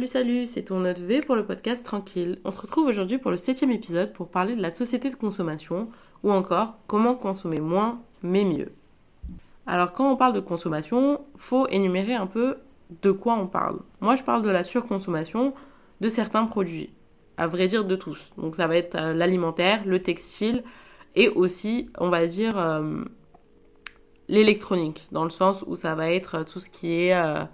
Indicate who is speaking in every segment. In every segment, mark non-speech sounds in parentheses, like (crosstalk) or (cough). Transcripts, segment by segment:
Speaker 1: Salut, salut, c'est ton note V pour le podcast Tranquille. On se retrouve aujourd'hui pour le septième épisode pour parler de la société de consommation ou encore comment consommer moins mais mieux. Alors quand on parle de consommation, faut énumérer un peu de quoi on parle. Moi je parle de la surconsommation de certains produits, à vrai dire de tous. Donc ça va être euh, l'alimentaire, le textile et aussi, on va dire, euh, l'électronique, dans le sens où ça va être tout ce qui est... Euh,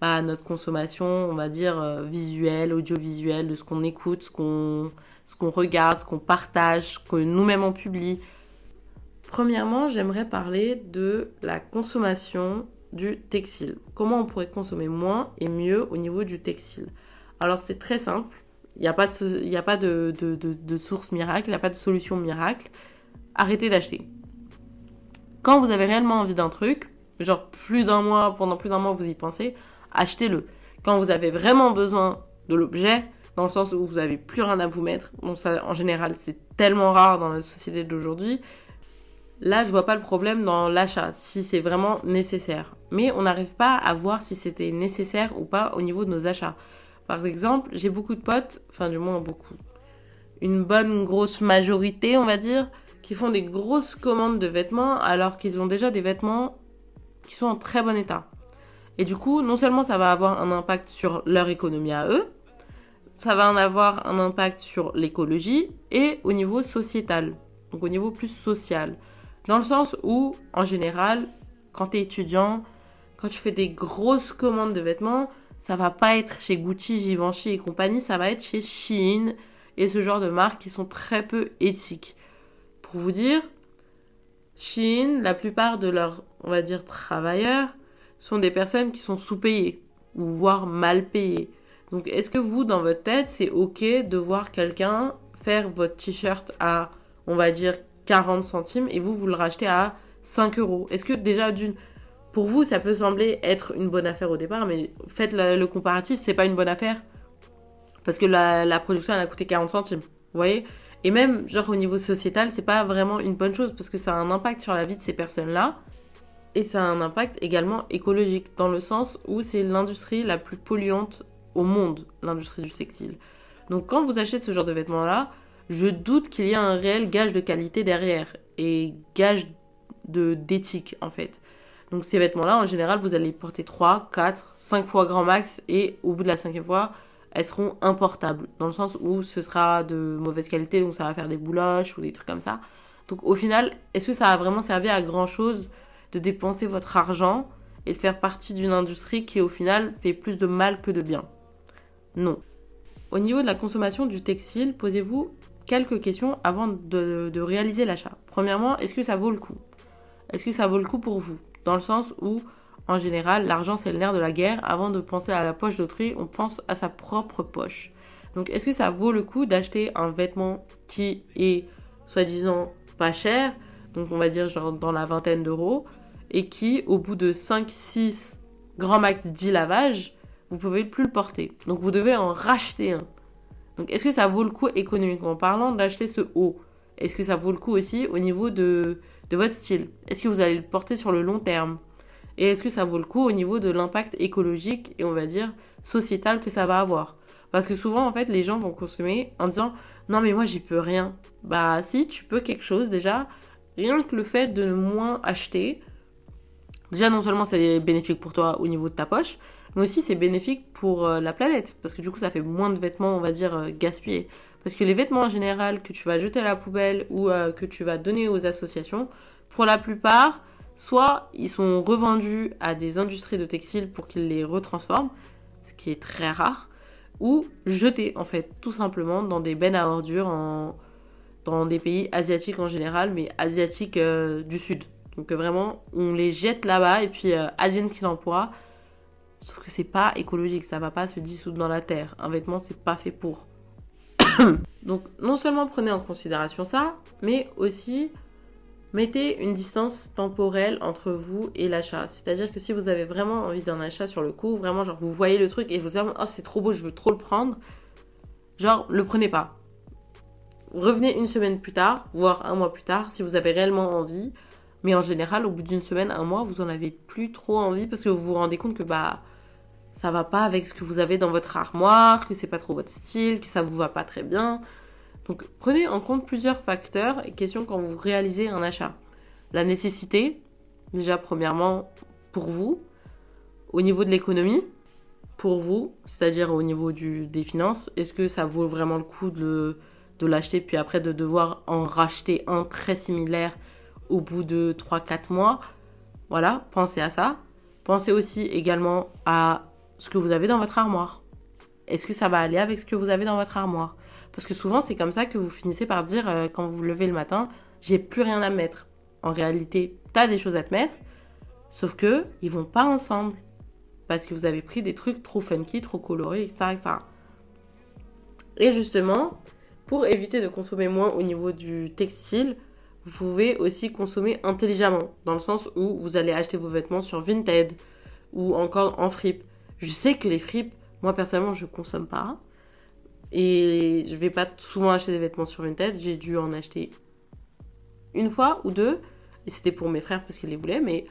Speaker 1: notre consommation, on va dire, euh, visuelle, audiovisuelle, de ce qu'on écoute, ce qu'on, regarde, ce qu'on partage, ce que nous-mêmes on publie. Premièrement, j'aimerais parler de la consommation du textile. Comment on pourrait consommer moins et mieux au niveau du textile? Alors c'est très simple. Il n'y a pas, de, de, de, de source miracle, il n'y a pas de solution miracle. Arrêtez d'acheter. Quand vous avez réellement envie d'un truc, genre plus d'un mois, pendant plus d'un mois vous y pensez, achetez-le. Quand vous avez vraiment besoin de l'objet, dans le sens où vous n'avez plus rien à vous mettre, en général c'est tellement rare dans la société d'aujourd'hui, là je vois pas le problème dans l'achat, si c'est vraiment nécessaire. Mais on n'arrive pas à voir si c'était nécessaire ou pas au niveau de nos achats. Par exemple, j'ai beaucoup de potes, enfin du moins beaucoup, une bonne grosse majorité on va dire, qui font des grosses commandes de vêtements alors qu'ils ont déjà des vêtements qui sont en très bon état. Et du coup, non seulement ça va avoir un impact sur leur économie à eux, ça va en avoir un impact sur l'écologie et au niveau sociétal, donc au niveau plus social. Dans le sens où, en général, quand tu es étudiant, quand tu fais des grosses commandes de vêtements, ça va pas être chez Gucci, Givenchy et compagnie, ça va être chez Shein et ce genre de marques qui sont très peu éthiques. Pour vous dire, Shein, la plupart de leurs, on va dire, travailleurs, sont des personnes qui sont sous-payées ou voire mal payées. Donc est-ce que vous, dans votre tête, c'est ok de voir quelqu'un faire votre t-shirt à, on va dire, 40 centimes et vous, vous le rachetez à 5 euros? Est-ce que déjà d'une... Pour vous, ça peut sembler être une bonne affaire au départ, mais faites le comparatif, c'est pas une bonne affaire. Parce que la, la production, elle a coûté 40 centimes. Vous voyez? Et même, genre, au niveau sociétal, c'est pas vraiment une bonne chose parce que ça a un impact sur la vie de ces personnes-là. Et ça a un impact également écologique, dans le sens où c'est l'industrie la plus polluante au monde, l'industrie du textile. Donc quand vous achetez ce genre de vêtements-là, je doute qu'il y ait un réel gage de qualité derrière et gage de d'éthique en fait. Donc ces vêtements-là, en général, vous allez les porter 3, 4, 5 fois grand max et au bout de la cinquième fois, elles seront importables. Dans le sens où ce sera de mauvaise qualité, donc ça va faire des bouloches ou des trucs comme ça. Donc au final, est-ce que ça a vraiment servi à grand chose de dépenser votre argent et de faire partie d'une industrie qui au final fait plus de mal que de bien. Non. Au niveau de la consommation du textile, posez-vous quelques questions avant de, réaliser l'achat. Premièrement, est-ce que ça vaut le coup? Est-ce que ça vaut le coup pour vous? Dans le sens où, en général, l'argent c'est le nerf de la guerre. Avant de penser à la poche d'autrui, on pense à sa propre poche. Donc, est-ce que ça vaut le coup d'acheter un vêtement qui est soi-disant pas cher, donc on va dire genre dans la vingtaine d'euros, et qui, au bout de 5-6 grand max 10 lavages, vous pouvez plus le porter. Donc vous devez en racheter un. Donc est-ce que ça vaut le coup économiquement parlant d'acheter ce haut? Est-ce que ça vaut le coup aussi au niveau de, de votre style? Est-ce que vous allez le porter sur le long terme? Et est-ce que ça vaut le coup au niveau de l'impact écologique et on va dire sociétal que ça va avoir? Parce que souvent en fait les gens vont consommer en disant non mais moi j'y peux rien. Bah si tu peux quelque chose déjà, rien que le fait de moins acheter, Déjà, non seulement c'est bénéfique pour toi au niveau de ta poche, mais aussi c'est bénéfique pour euh, la planète. Parce que du coup, ça fait moins de vêtements, on va dire, euh, gaspillés. Parce que les vêtements en général que tu vas jeter à la poubelle ou euh, que tu vas donner aux associations, pour la plupart, soit ils sont revendus à des industries de textiles pour qu'ils les retransforment, ce qui est très rare, ou jetés en fait, tout simplement dans des bennes à ordures dans des pays asiatiques en général, mais asiatiques du sud. Donc vraiment, on les jette là-bas et puis euh, advienne ce qu'il en. Sauf que c'est pas écologique, ça va pas se dissoudre dans la terre. Un vêtement, c'est pas fait pour. (coughs) Donc non seulement prenez en considération ça, mais aussi mettez une distance temporelle entre vous et l'achat. C'est-à-dire que si vous avez vraiment envie d'un achat sur le coup, vraiment genre vous voyez le truc et vous dites oh c'est trop beau, je veux trop le prendre, genre le prenez pas. Revenez une semaine plus tard, voire un mois plus tard, si vous avez réellement envie. Mais en général, au bout d'une semaine, un mois, vous en avez plus trop envie parce que vous vous rendez compte que bah ça va pas avec ce que vous avez dans votre armoire, que c'est pas trop votre style, que ça vous va pas très bien. Donc prenez en compte plusieurs facteurs et questions quand vous réalisez un achat. La nécessité, déjà premièrement pour vous, au niveau de l'économie, pour vous, c'est-à-dire au niveau du, des finances, est-ce que ça vaut vraiment le coup de, de l'acheter puis après de devoir en racheter un très similaire au bout de 3-4 mois Voilà, pensez à ça. Pensez aussi également à ce que vous avez dans votre armoire. Est-ce que ça va aller avec ce que vous avez dans votre armoire? Parce que souvent, c'est comme ça que vous finissez par dire, euh, quand vous vous levez le matin, j'ai plus rien à mettre. En réalité, tu as des choses à te mettre, sauf que ils vont pas ensemble. Parce que vous avez pris des trucs trop funky, trop colorés, etc. Et justement, pour éviter de consommer moins au niveau du textile, vous pouvez aussi consommer intelligemment, dans le sens où vous allez acheter vos vêtements sur Vinted ou encore en fripe. Je sais que les fripes, moi personnellement, je consomme pas. Et je vais pas souvent acheter des vêtements sur Vinted. J'ai dû en acheter une fois ou deux. Et c'était pour mes frères parce qu'ils les voulaient. Mais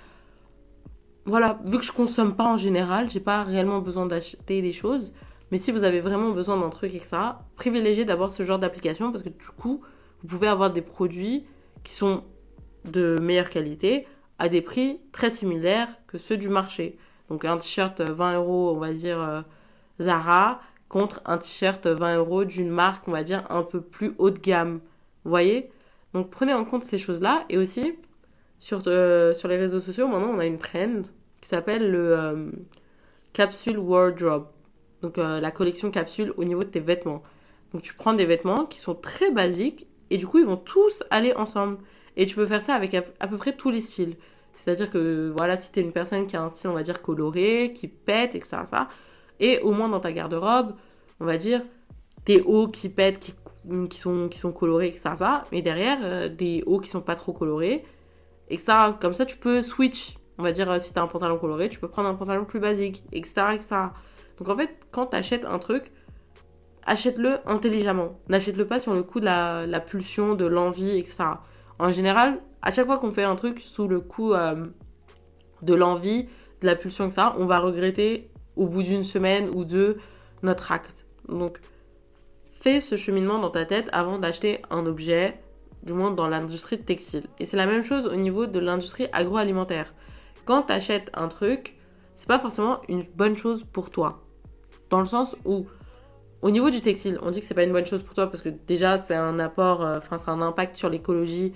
Speaker 1: voilà, vu que je consomme pas en général, j'ai pas réellement besoin d'acheter des choses. Mais si vous avez vraiment besoin d'un truc et que ça, privilégiez d'abord ce genre d'application parce que du coup, vous pouvez avoir des produits qui sont de meilleure qualité à des prix très similaires que ceux du marché. Donc un t-shirt 20 euros, on va dire euh, Zara, contre un t-shirt 20 euros d'une marque, on va dire, un peu plus haut de gamme. Vous voyez? Donc prenez en compte ces choses-là. Et aussi, sur, euh, sur les réseaux sociaux, maintenant, on a une trend qui s'appelle le euh, capsule wardrobe. Donc la collection capsule au niveau de tes vêtements. Donc tu prends des vêtements qui sont très basiques et du coup ils vont tous aller ensemble. Et tu peux faire ça avec à peu près tous les styles. C'est-à-dire que, voilà, si t'es une personne qui a un style, on va dire, coloré, qui pète, etc., ça, et au moins dans ta garde-robe, on va dire, des hauts qui pètent, qui, qui, sont, qui sont colorés, etc., ça, mais derrière, euh, des hauts qui sont pas trop colorés, et ça, comme ça, tu peux switch. On va dire, euh, si t'as un pantalon coloré, tu peux prendre un pantalon plus basique, etc., etc. Donc en fait, quand t'achètes un truc, achète-le intelligemment. N'achète-le pas sur le coup de la, pulsion, de l'envie, etc. En général, à chaque fois qu'on fait un truc sous le coup euh, de l'envie, de la pulsion ça, on va regretter au bout d'une semaine ou deux notre acte. Donc, fais ce cheminement dans ta tête avant d'acheter un objet, du moins dans l'industrie textile. Et c'est la même chose au niveau de l'industrie agroalimentaire. Quand tu achètes un truc, c'est pas forcément une bonne chose pour toi. Dans le sens où, au niveau du textile, on dit que c'est pas une bonne chose pour toi parce que déjà c'est un apport, euh, enfin c'est un impact sur l'écologie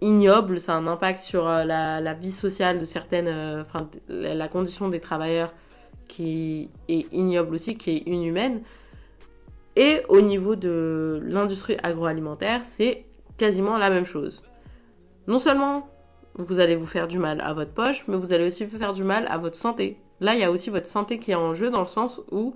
Speaker 1: ignoble, a un impact sur euh, la, vie sociale de certaines, euh, enfin la condition des travailleurs qui est ignoble aussi, qui est inhumaine. Et au niveau de l'industrie agroalimentaire, c'est quasiment la même chose. Non seulement vous allez vous faire du mal à votre poche, mais vous allez aussi vous faire du mal à votre santé. Là, il y a aussi votre santé qui est en jeu dans le sens où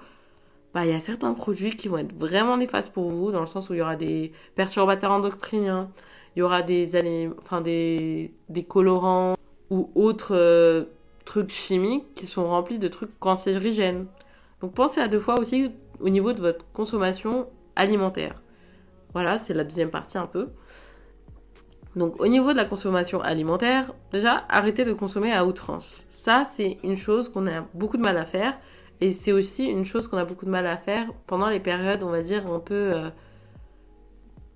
Speaker 1: bah, il y a certains produits qui vont être vraiment néfastes pour vous, dans le sens où il y aura des perturbateurs endocriniens, il y aura des, enfin, des, des colorants ou autres euh, trucs chimiques qui sont remplis de trucs cancérigènes. Donc pensez à deux fois aussi au niveau de votre consommation alimentaire. Voilà, c'est la deuxième partie un peu. Donc au niveau de la consommation alimentaire, déjà arrêtez de consommer à outrance. Ça, c'est une chose qu'on a beaucoup de mal à faire. Et c'est aussi une chose qu'on a beaucoup de mal à faire pendant les périodes, on va dire, un peu euh,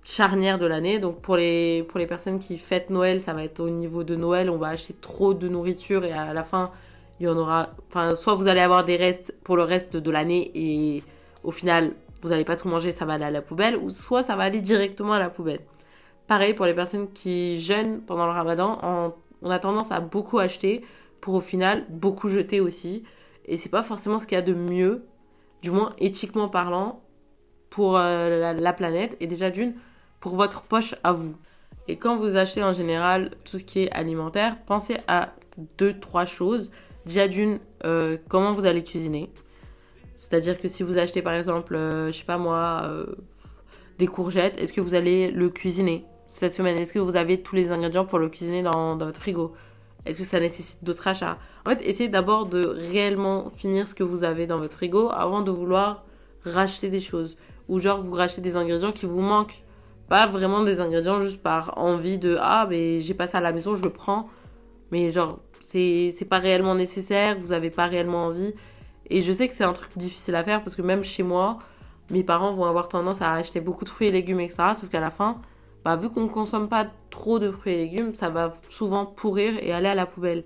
Speaker 1: charnière de l'année. Donc pour les, pour les personnes qui fêtent Noël, ça va être au niveau de Noël, on va acheter trop de nourriture et à la fin, il y en aura... Enfin, soit vous allez avoir des restes pour le reste de l'année et au final, vous n'allez pas tout manger, ça va aller à la poubelle, ou soit ça va aller directement à la poubelle. Pareil pour les personnes qui jeûnent pendant le ramadan, on a tendance à beaucoup acheter pour au final beaucoup jeter aussi. Et c'est pas forcément ce qu'il y a de mieux, du moins éthiquement parlant, pour euh, la, planète. Et déjà d'une, pour votre poche à vous. Et quand vous achetez en général tout ce qui est alimentaire, pensez à deux, trois choses. Déjà d'une, euh, comment vous allez cuisiner. C'est-à-dire que si vous achetez par exemple, euh, je sais pas moi, euh, des courgettes, est-ce que vous allez le cuisiner cette semaine? Est-ce que vous avez tous les ingrédients pour le cuisiner dans, dans votre frigo? Est-ce que ça nécessite d'autres achats? En fait, essayez d'abord de réellement finir ce que vous avez dans votre frigo avant de vouloir racheter des choses. Ou genre vous rachetez des ingrédients qui vous manquent pas vraiment des ingrédients juste par envie de ah mais j'ai pas ça à la maison, je le prends. Mais genre c'est pas réellement nécessaire, vous n'avez pas réellement envie. Et je sais que c'est un truc difficile à faire parce que même chez moi, mes parents vont avoir tendance à acheter beaucoup de fruits et légumes, etc. Sauf qu'à la fin, bah, vu qu'on ne consomme pas trop de fruits et légumes, ça va souvent pourrir et aller à la poubelle.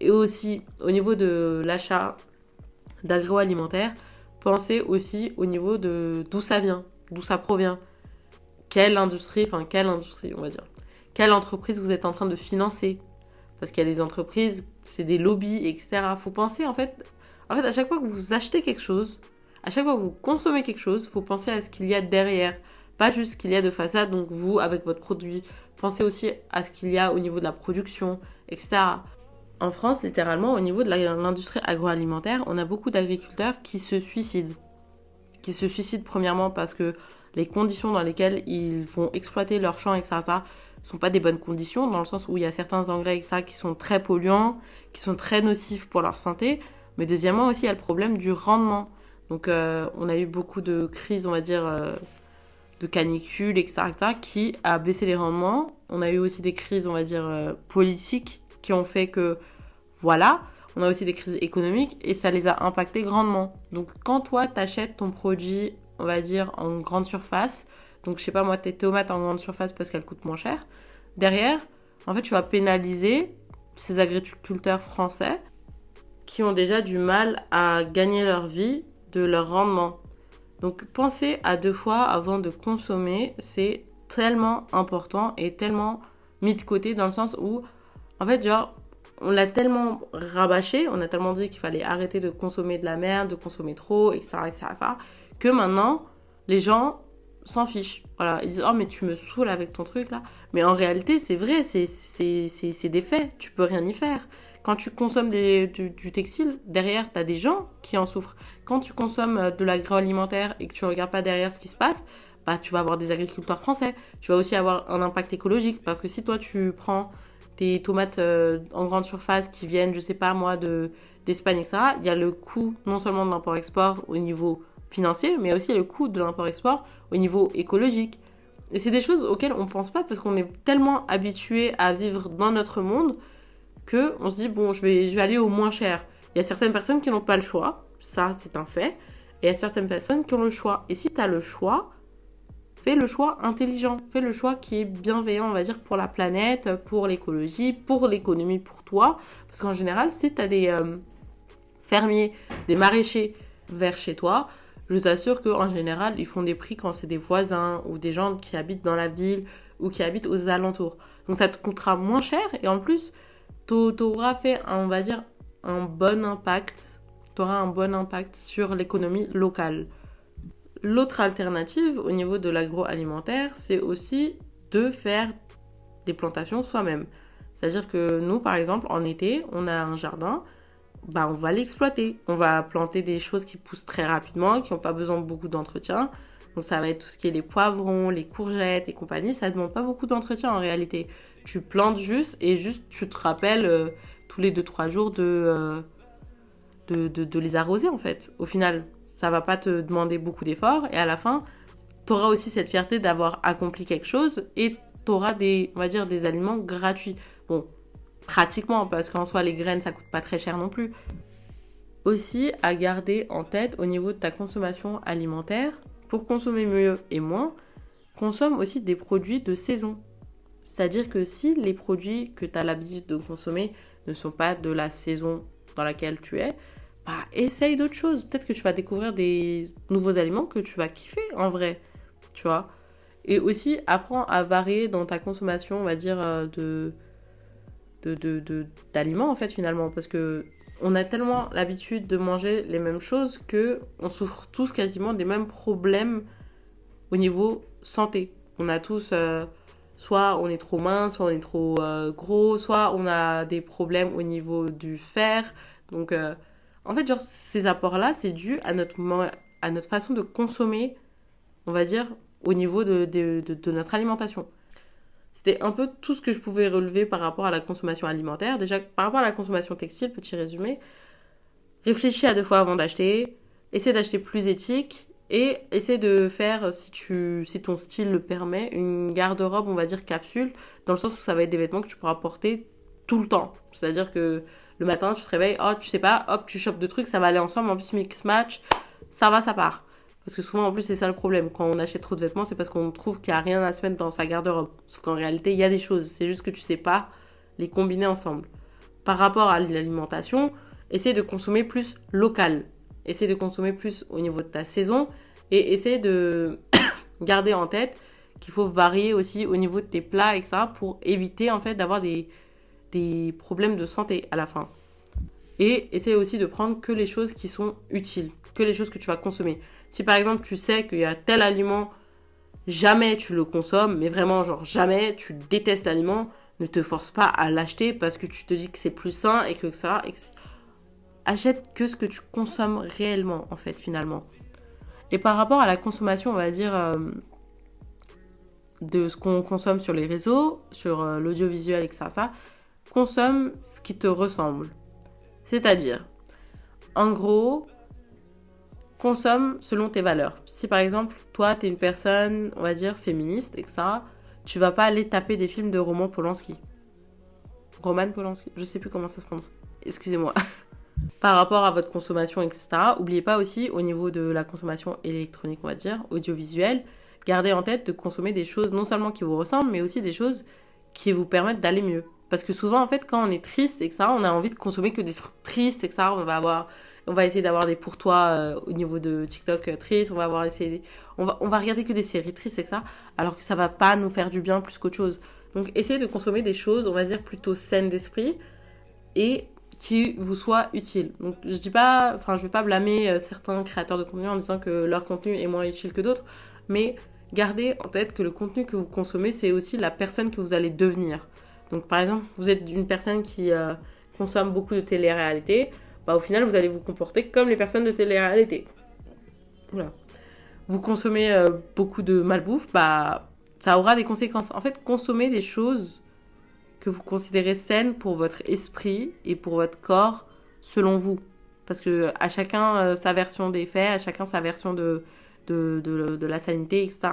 Speaker 1: Et aussi, au niveau de l'achat d'agroalimentaire, pensez aussi au niveau de d'où ça vient, d'où ça provient. Quelle industrie, enfin quelle industrie on va dire. Quelle entreprise vous êtes en train de financer? Parce qu'il y a des entreprises, c'est des lobbies, etc. Faut penser en fait, en fait à chaque fois que vous achetez quelque chose, à chaque fois que vous consommez quelque chose, faut penser à ce qu'il y a derrière. Pas juste ce qu'il y a de façade, donc vous, avec votre produit, pensez aussi à ce qu'il y a au niveau de la production, etc. En France, littéralement, au niveau de l'industrie agroalimentaire, on a beaucoup d'agriculteurs qui se suicident. Qui se suicident premièrement parce que les conditions dans lesquelles ils vont exploiter leurs champs, etc., sont pas des bonnes conditions, dans le sens où il y a certains engrais, etc., qui sont très polluants, qui sont très nocifs pour leur santé. Mais deuxièmement aussi, il y a le problème du rendement. Donc, euh, on a eu beaucoup de crises, on va dire, euh, de canicules, etc., etc., qui a baissé les rendements. On a eu aussi des crises, on va dire, euh, politiques qui ont fait que, voilà, on a aussi des crises économiques et ça les a impactés grandement. Donc quand toi, t'achètes ton produit, on va dire, en grande surface, donc je sais pas moi, tes tomates en grande surface parce qu'elles coûtent moins cher, derrière, en fait, tu vas pénaliser ces agriculteurs français qui ont déjà du mal à gagner leur vie de leur rendement. Donc pensez à deux fois avant de consommer, c'est tellement important et tellement mis de côté dans le sens où en fait, genre, on l'a tellement rabâché, on a tellement dit qu'il fallait arrêter de consommer de la merde, de consommer trop, etc., etc., que maintenant, les gens s'en fichent. Voilà, ils disent Oh, mais tu me saoules avec ton truc là. Mais en réalité, c'est vrai, c'est des faits, tu peux rien y faire. Quand tu consommes du, du, textile, derrière, tu as des gens qui en souffrent. Quand tu consommes euh, de l'agroalimentaire et que tu regardes pas derrière ce qui se passe, bah, tu vas avoir des agriculteurs français. Tu vas aussi avoir un impact écologique parce que si toi, tu prends des tomates euh, en grande surface qui viennent, je sais pas moi, de, d'Espagne, etc., il y a le coût non seulement de l'import-export au niveau financier, mais aussi le coût de l'import-export au niveau écologique. Et c'est des choses auxquelles on pense pas parce qu'on est tellement habitué à vivre dans notre monde que on se dit bon, je vais aller au moins cher. Il y a certaines personnes qui n'ont pas le choix, ça c'est un fait, et il y a certaines personnes qui ont le choix. Et si tu as le choix, fais le choix intelligent, fais le choix qui est bienveillant, on va dire, pour la planète, pour l'écologie, pour l'économie, pour toi. Parce qu'en général, si tu as des euh, fermiers, des maraîchers vers chez toi, je t'assure qu'en général, ils font des prix quand c'est des voisins ou des gens qui habitent dans la ville ou qui habitent aux alentours. Donc ça te coûtera moins cher et en plus, tu auras fait, on va dire, un bon impact. Tu un bon impact sur l'économie locale. L'autre alternative au niveau de l'agroalimentaire, c'est aussi de faire des plantations soi-même. C'est-à-dire que nous, par exemple, en été, on a un jardin, bah, on va l'exploiter. On va planter des choses qui poussent très rapidement, qui n'ont pas besoin de beaucoup d'entretien. Donc ça va être tout ce qui est les poivrons, les courgettes et compagnie. Ça ne demande pas beaucoup d'entretien en réalité. Tu plantes juste et juste tu te rappelles euh, tous les 2-3 jours euh, de, les arroser en fait. Au final, ça va pas te demander beaucoup d'efforts et à la fin, tu auras aussi cette fierté d'avoir accompli quelque chose et tu auras des, on va dire, des aliments gratuits. Bon, pratiquement, parce qu'en soi, les graines, ça coûte pas très cher non plus. Aussi, à garder en tête au niveau de ta consommation alimentaire, pour consommer mieux et moins, consomme aussi des produits de saison. C'est-à-dire que si les produits que tu as l'habitude de consommer ne sont pas de la saison dans laquelle tu es, bah, essaye d'autres choses. Peut-être que tu vas découvrir des nouveaux aliments que tu vas kiffer en vrai, tu vois. Et aussi, apprends à varier dans ta consommation, on va dire, euh, de d'aliments, de, de, en fait, finalement. Parce que on a tellement l'habitude de manger les mêmes choses que on souffre tous quasiment des mêmes problèmes au niveau santé. On a tous... Euh, soit on est trop mince, soit on est trop euh, gros, soit on a des problèmes au niveau du fer. Donc... En fait, genre, ces apports-là, c'est dû à notre, à notre façon de consommer, on va dire, au niveau de, de, notre alimentation. C'était un peu tout ce que je pouvais relever par rapport à la consommation alimentaire. Déjà, par rapport à la consommation textile, petit résumé, réfléchis à deux fois avant d'acheter, essaie d'acheter plus éthique et essaie de faire, si, tu, si ton style le permet, une garde-robe, on va dire capsule, dans le sens où ça va être des vêtements que tu pourras porter tout le temps. C'est-à-dire que le matin, tu te réveilles, oh, tu sais pas, hop, tu chopes deux trucs, ça va aller ensemble, en plus mix match, ça va, ça part. Parce que souvent, en plus, c'est ça le problème. Quand on achète trop de vêtements, c'est parce qu'on trouve qu'il n'y a rien à se mettre dans sa garde-robe. Sauf qu'en réalité, il y a des choses. C'est juste que tu sais pas les combiner ensemble. Par rapport à l'alimentation, essaie de consommer plus local. Essaie de consommer plus au niveau de ta saison. Et essaie de (coughs) garder en tête qu'il faut varier aussi au niveau de tes plats, et ça pour éviter en d'avoir des, des problèmes de santé à la fin. Et essaie aussi de prendre que les choses qui sont utiles, que les choses que tu vas consommer. Si par exemple tu sais qu'il y a tel aliment, jamais tu le consommes, mais vraiment genre jamais tu détestes l'aliment, ne te force pas à l'acheter parce que tu te dis que c'est plus sain et que ça. Achète que ce que tu consommes réellement en fait finalement. Et par rapport à la consommation, on va dire euh, de ce qu'on consomme sur les réseaux, sur euh, l'audiovisuel, etc. Ça, consomme ce qui te ressemble. C'est-à-dire, en gros, consomme selon tes valeurs. Si par exemple, toi, tu es une personne, on va dire, féministe, et que ça, tu vas pas aller taper des films de Roman Polanski. Roman Polanski? Je sais plus comment ça se prononce. Excusez-moi. (laughs) par rapport à votre consommation, etc., oubliez pas aussi, au niveau de la consommation électronique, on va dire, audiovisuelle, gardez en tête de consommer des choses non seulement qui vous ressemblent, mais aussi des choses qui vous permettent d'aller mieux. Parce que souvent, en fait, quand on est triste, etc., on a envie de consommer que des trucs tristes, etc., on va avoir on va essayer d'avoir des pour toi euh, au niveau de TikTok euh, tristes, on va avoir essayé, on va, on va regarder que des séries tristes et ça, alors que ça va pas nous faire du bien plus qu'autre chose. Donc essayez de consommer des choses, on va dire plutôt saines d'esprit et qui vous soient utiles. Donc je dis pas, enfin je vais pas blâmer euh, certains créateurs de contenu en disant que leur contenu est moins utile que d'autres, mais gardez en tête que le contenu que vous consommez c'est aussi la personne que vous allez devenir. Donc par exemple, vous êtes une personne qui consomme beaucoup de télé-réalité, bah, au final, vous allez vous comporter comme les personnes de télé-réalité. Vous consommez euh, beaucoup de malbouffe, bah, ça aura des conséquences. En fait, consommez des choses que vous considérez saines pour votre esprit et pour votre corps, selon vous. Parce que à chacun euh, sa version des faits, à chacun sa version de, de, de, de la sanité, etc.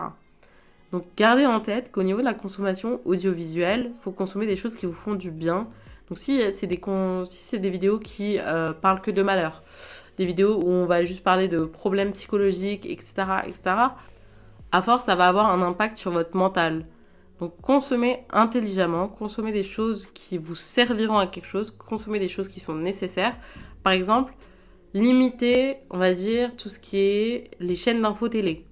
Speaker 1: Donc gardez en tête qu'au niveau de la consommation audiovisuelle, faut consommer des choses qui vous font du bien, donc si euh, c'est des, si des vidéos qui euh, parlent que de malheur, des vidéos où on va juste parler de problèmes psychologiques, etc., etc., à force, ça va avoir un impact sur votre mental. Donc consommez intelligemment, consommez des choses qui vous serviront à quelque chose, consommez des choses qui sont nécessaires. Par exemple, limitez, on va dire, tout ce qui est les chaînes d'infos télé.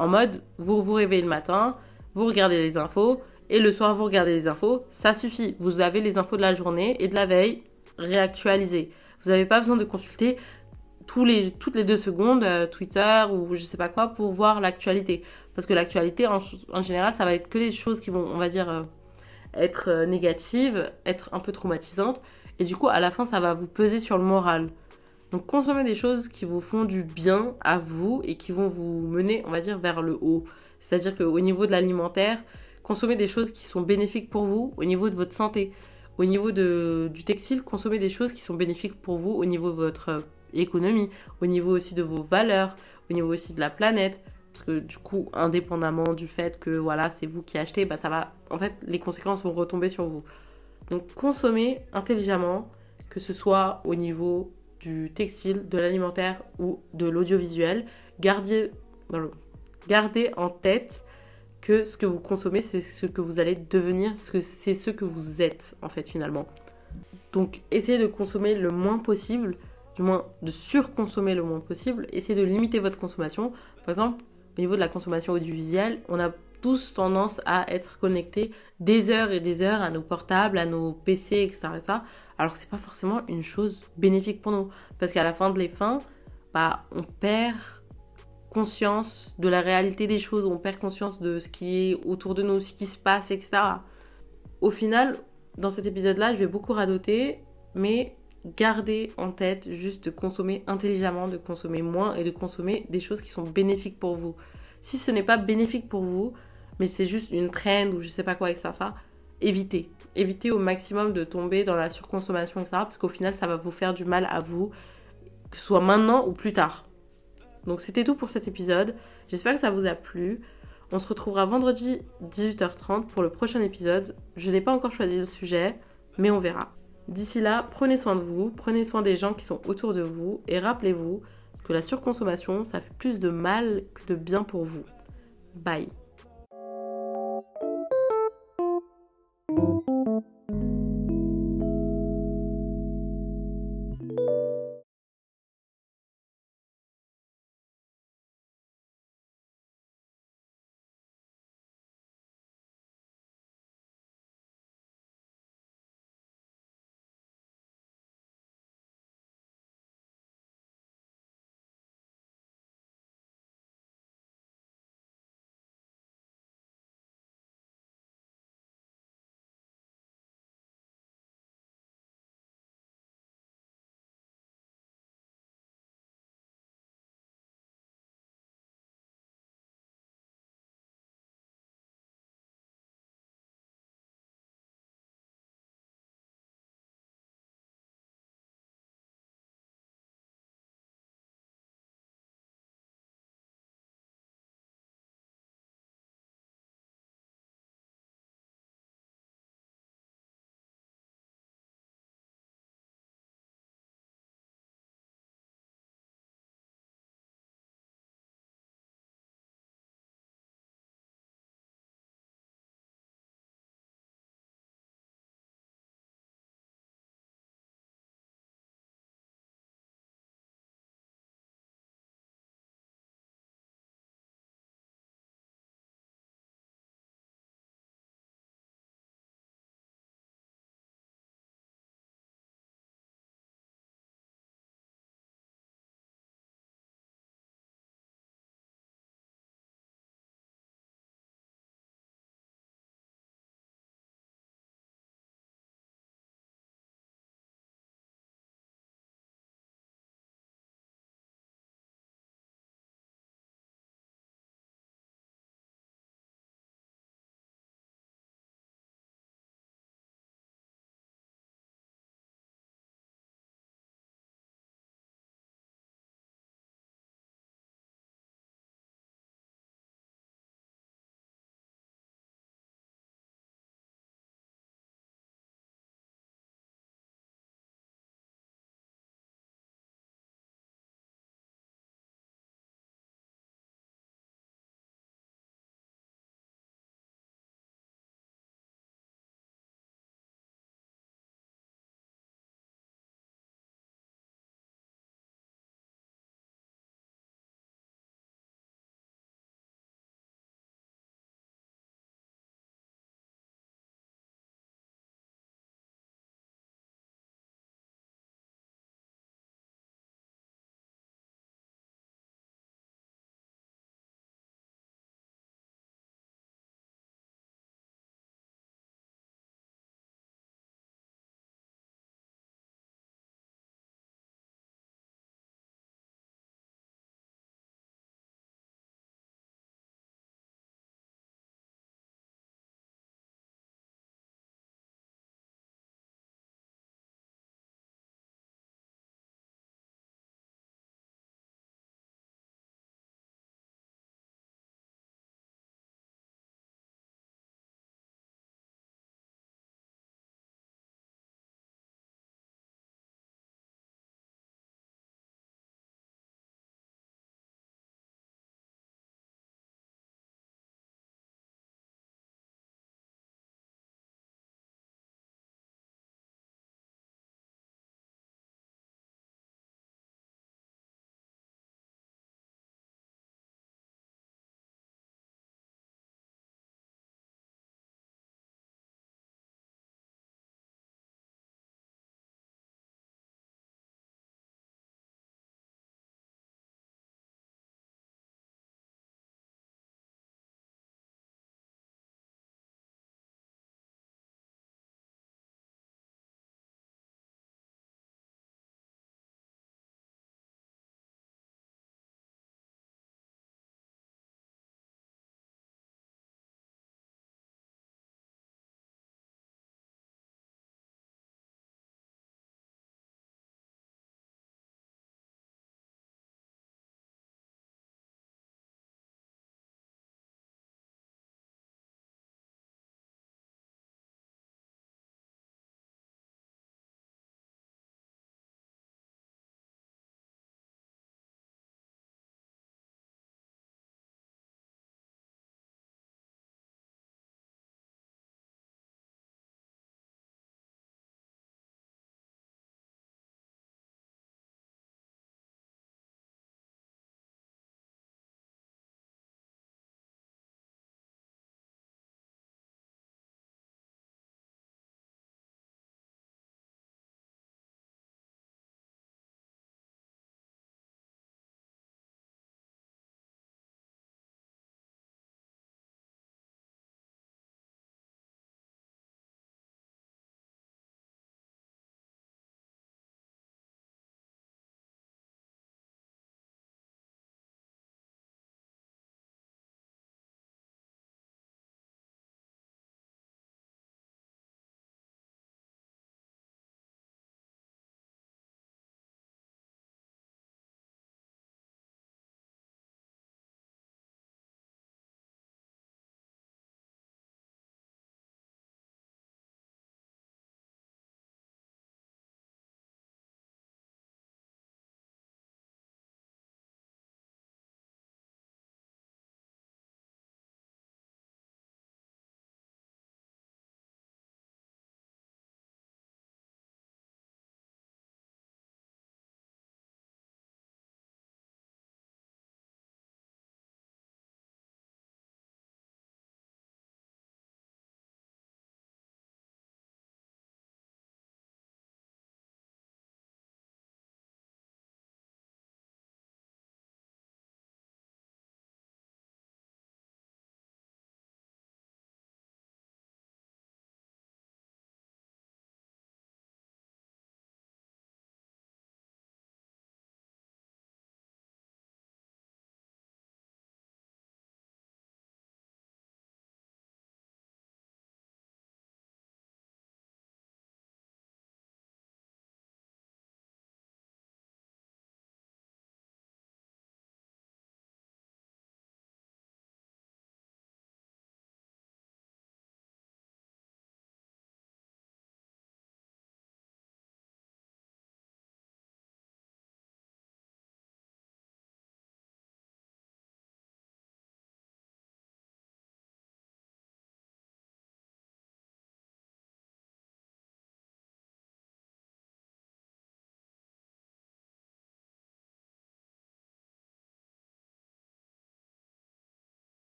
Speaker 1: En mode, vous vous réveillez le matin, vous regardez les infos, et le soir vous regardez les infos, ça suffit. Vous avez les infos de la journée et de la veille réactualisées. Vous n'avez pas besoin de consulter toutes les deux secondes euh, Twitter ou je sais pas quoi pour voir l'actualité. Parce que l'actualité, en, général, ça va être que des choses qui vont, on va dire, euh, être euh, négatives, être un peu traumatisantes. Et du coup, à la fin, ça va vous peser sur le moral. Donc, consommez des choses qui vous font du bien à vous et qui vont vous mener, on va dire, vers le haut. C'est-à-dire qu'au niveau de l'alimentaire, Consommez des choses qui sont bénéfiques pour vous au niveau de votre santé. Au niveau de, du textile, consommez des choses qui sont bénéfiques pour vous au niveau de votre euh, économie, au niveau aussi de vos valeurs, au niveau aussi de la planète. Parce que du coup, indépendamment du fait que voilà, c'est vous qui achetez, bah ça va. En fait, les conséquences vont retomber sur vous. Donc consommez intelligemment, que ce soit au niveau du textile, de l'alimentaire ou de l'audiovisuel. Gardez, en tête que ce que vous consommez, c'est ce que vous allez devenir, c'est ce que vous êtes, en fait, finalement. Donc, essayez de consommer le moins possible, du moins de surconsommer le moins possible. Essayez de limiter votre consommation. Par exemple, au niveau de la consommation audiovisuelle, on a tous tendance à être connectés des heures et des heures à nos portables, à nos PC, etc. alors que c'est pas forcément une chose bénéfique pour nous. Parce qu'à la fin de les fins, bah, on perd conscience de la réalité des choses, on perd conscience de ce qui est autour de nous, ce qui se passe, etc. Au final, dans cet épisode-là, je vais beaucoup radoter, mais gardez en tête juste de consommer intelligemment, de consommer moins et de consommer des choses qui sont bénéfiques pour vous. Si ce n'est pas bénéfique pour vous, mais c'est juste une trend ou je sais pas quoi avec ça, ça, évitez. Évitez au maximum de tomber dans la surconsommation, etc. Parce qu'au final, ça va vous faire du mal à vous, que ce soit maintenant ou plus tard. Donc c'était tout pour cet épisode. J'espère que ça vous a plu. On se retrouvera vendredi 18h30 pour le prochain épisode. Je n'ai pas encore choisi le sujet, mais on verra. D'ici là, prenez soin de vous, prenez soin des gens qui sont autour de vous et rappelez-vous que la surconsommation, ça fait plus de mal que de bien pour vous. Bye